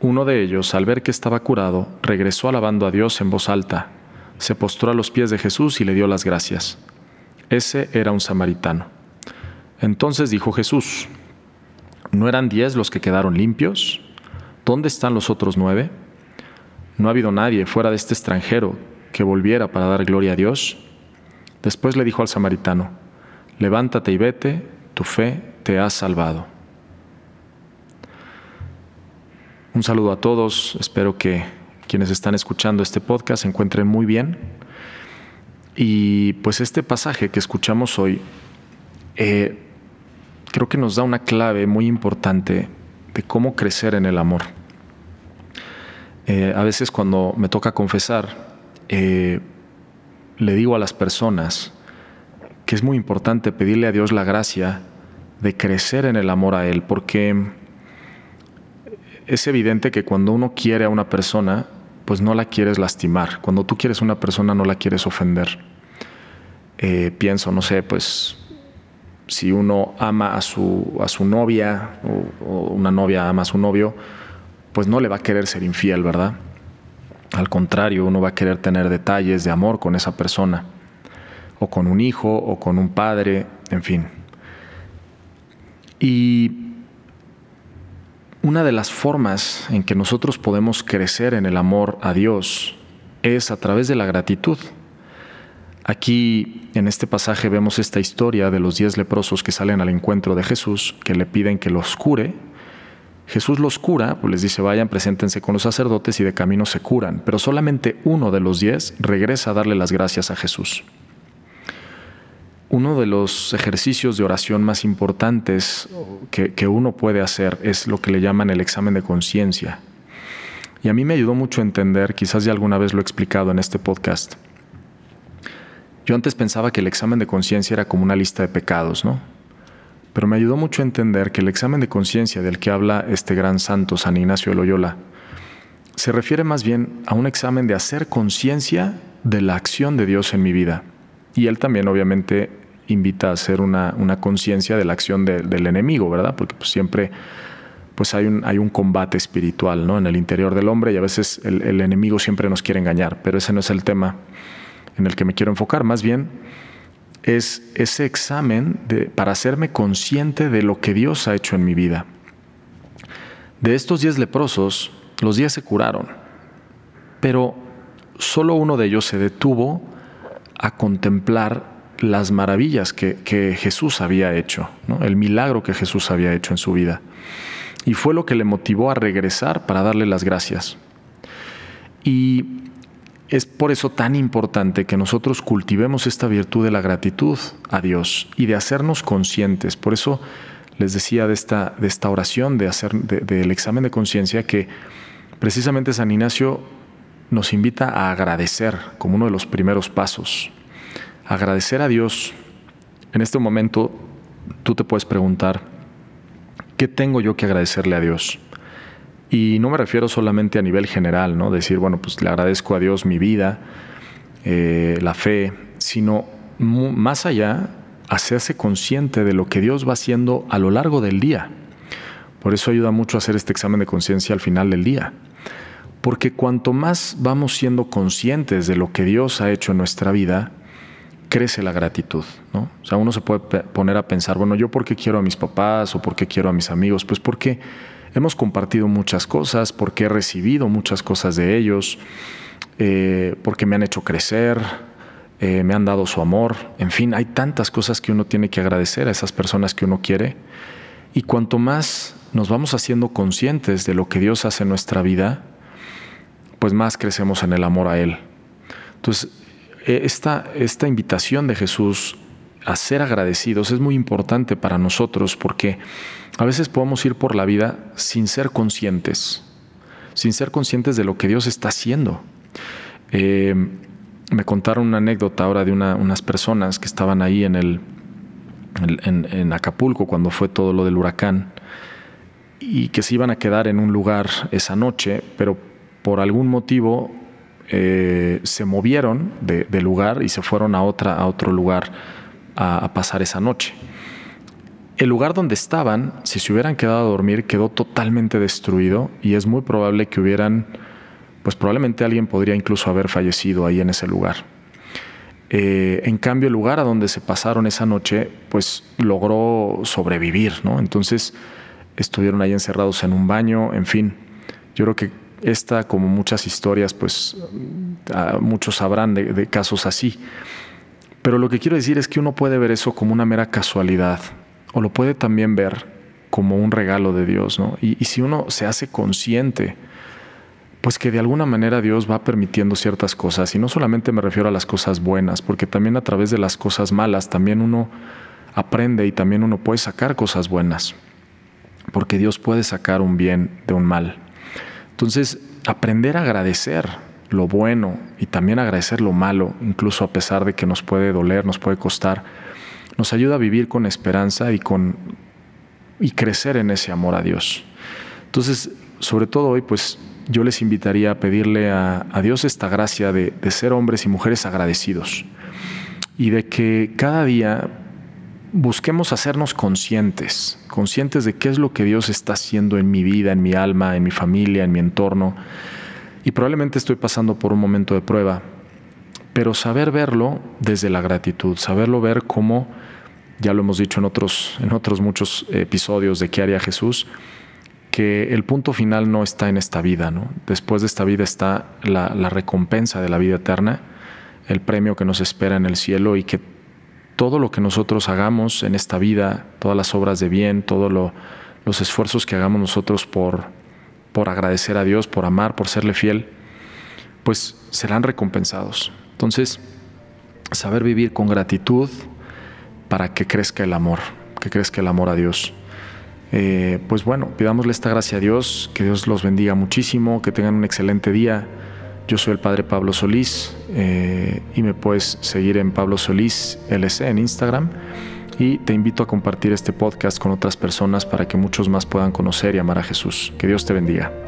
Uno de ellos, al ver que estaba curado, regresó alabando a Dios en voz alta, se postró a los pies de Jesús y le dio las gracias. Ese era un samaritano. Entonces dijo Jesús, ¿no eran diez los que quedaron limpios? ¿Dónde están los otros nueve? No ha habido nadie fuera de este extranjero que volviera para dar gloria a Dios. Después le dijo al samaritano, levántate y vete, tu fe te ha salvado. Un saludo a todos, espero que quienes están escuchando este podcast se encuentren muy bien. Y pues este pasaje que escuchamos hoy eh, creo que nos da una clave muy importante de cómo crecer en el amor. Eh, a veces cuando me toca confesar, eh, le digo a las personas que es muy importante pedirle a Dios la gracia de crecer en el amor a Él, porque es evidente que cuando uno quiere a una persona, pues no la quieres lastimar. Cuando tú quieres a una persona, no la quieres ofender. Eh, pienso, no sé, pues si uno ama a su, a su novia o una novia ama a su novio, pues no le va a querer ser infiel, ¿verdad? Al contrario, uno va a querer tener detalles de amor con esa persona, o con un hijo, o con un padre, en fin. Y una de las formas en que nosotros podemos crecer en el amor a Dios es a través de la gratitud. Aquí en este pasaje vemos esta historia de los diez leprosos que salen al encuentro de Jesús, que le piden que los cure Jesús los cura, pues les dice, vayan, preséntense con los sacerdotes y de camino se curan, pero solamente uno de los diez regresa a darle las gracias a Jesús. Uno de los ejercicios de oración más importantes que, uno puede hacer es lo que le llaman el examen de conciencia. Y a mí me ayudó mucho a entender, quizás ya alguna vez lo he explicado en este podcast. Yo antes pensaba que el examen de conciencia era como una lista de pecados, ¿no? pero me ayudó mucho a entender que el examen de conciencia del que habla este gran santo San Ignacio de Loyola se refiere más bien a un examen de hacer conciencia de la acción de Dios en mi vida. Y él también obviamente invita a hacer una, conciencia de la acción del enemigo, ¿verdad? Porque pues, siempre pues hay un, hay un combate espiritual ¿no? en el interior del hombre y a veces el, el enemigo siempre nos quiere engañar, pero ese no es el tema en el que me quiero enfocar. Más bien, es ese examen de, para hacerme consciente de lo que Dios ha hecho en mi vida. De estos diez leprosos, los diez se curaron, pero solo uno de ellos se detuvo a contemplar las maravillas que, Jesús había hecho, el milagro que Jesús había hecho en su vida. Y fue lo que le motivó a regresar para darle las gracias. Y es por eso tan importante que nosotros cultivemos esta virtud de la gratitud a Dios y de hacernos conscientes. Por eso les decía de esta, de esta oración, de hacer del examen de conciencia, que precisamente San Ignacio nos invita a agradecer como uno de los primeros pasos. Agradecer a Dios. En este momento tú te puedes preguntar, ¿qué tengo yo que agradecerle a Dios? Y no me refiero solamente a nivel general, ¿no? Decir, bueno, pues le agradezco a Dios mi vida, eh, la fe, sino más allá, hacerse consciente de lo que Dios va haciendo a lo largo del día. Por eso ayuda mucho hacer este examen de conciencia al final del día. Porque cuanto más vamos siendo conscientes de lo que Dios ha hecho en nuestra vida, crece la gratitud, ¿no? O sea, uno se puede poner a pensar, bueno, ¿yo por qué quiero a mis papás o por qué quiero a mis amigos? Pues porque hemos compartido muchas cosas, porque he recibido muchas cosas de ellos, eh, porque me han hecho crecer, eh, me han dado su amor, en fin, hay tantas cosas que uno tiene que agradecer a esas personas que uno quiere. Y cuanto más nos vamos haciendo conscientes de lo que Dios hace en nuestra vida, pues más crecemos en el amor a Él. Entonces, esta, esta invitación de Jesús a ser agradecidos es muy importante para nosotros porque a veces podemos ir por la vida sin ser conscientes, sin ser conscientes de lo que Dios está haciendo. Eh, me contaron una anécdota ahora de unas personas que estaban ahí en, el, en, Acapulco cuando fue todo lo del huracán y que se iban a quedar en un lugar esa noche, pero por algún motivo eh, se movieron de, lugar y se fueron a, otra, a otro lugar a, pasar esa noche. El lugar donde estaban, si se hubieran quedado a dormir, quedó totalmente destruido y es muy probable que hubieran, pues probablemente alguien podría incluso haber fallecido ahí en ese lugar. Eh, en cambio, el lugar a donde se pasaron esa noche, pues logró sobrevivir, ¿no? Entonces estuvieron ahí encerrados en un baño, en fin. Yo creo que esta, como muchas historias, pues muchos sabrán de casos así. Pero lo que quiero decir es que uno puede ver eso como una mera casualidad o lo puede también ver como un regalo de Dios, ¿no? Y, si uno se hace consciente, pues que de alguna manera Dios va permitiendo ciertas cosas, y no solamente me refiero a las cosas buenas, porque también a través de las cosas malas también uno aprende y también uno puede sacar cosas buenas, porque Dios puede sacar un bien de un mal. Entonces, aprender a agradecer lo bueno y también agradecer lo malo, incluso a pesar de que nos puede doler, nos puede costar, nos ayuda a vivir con esperanza y con y crecer en ese amor a Dios. Entonces, sobre todo hoy, pues yo les invitaría a pedirle a, Dios esta gracia de ser hombres y mujeres agradecidos y de que cada día busquemos hacernos conscientes, conscientes de qué es lo que Dios está haciendo en mi vida, en mi alma, en mi familia, en mi entorno y probablemente estoy pasando por un momento de prueba, pero saber verlo desde la gratitud, saberlo ver como, ya lo hemos dicho en otros, en otros muchos episodios de qué haría Jesús, que el punto final no está en esta vida, ¿no? Después de esta vida está la, recompensa de la vida eterna, el premio que nos espera en el cielo y que todo lo que nosotros hagamos en esta vida, todas las obras de bien, todos los esfuerzos que hagamos nosotros por, por agradecer a Dios, por amar, por serle fiel, pues serán recompensados. Entonces, saber vivir con gratitud para que crezca el amor, que crezca el amor a Dios. Eh, pues bueno, pidámosle esta gracia a Dios, que Dios los bendiga muchísimo, que tengan un excelente día. Yo soy el Padre Pablo Solís eh, y me puedes seguir en Pablo Solís LC en Instagram y te invito a compartir este podcast con otras personas para que muchos más puedan conocer y amar a Jesús. Que Dios te bendiga.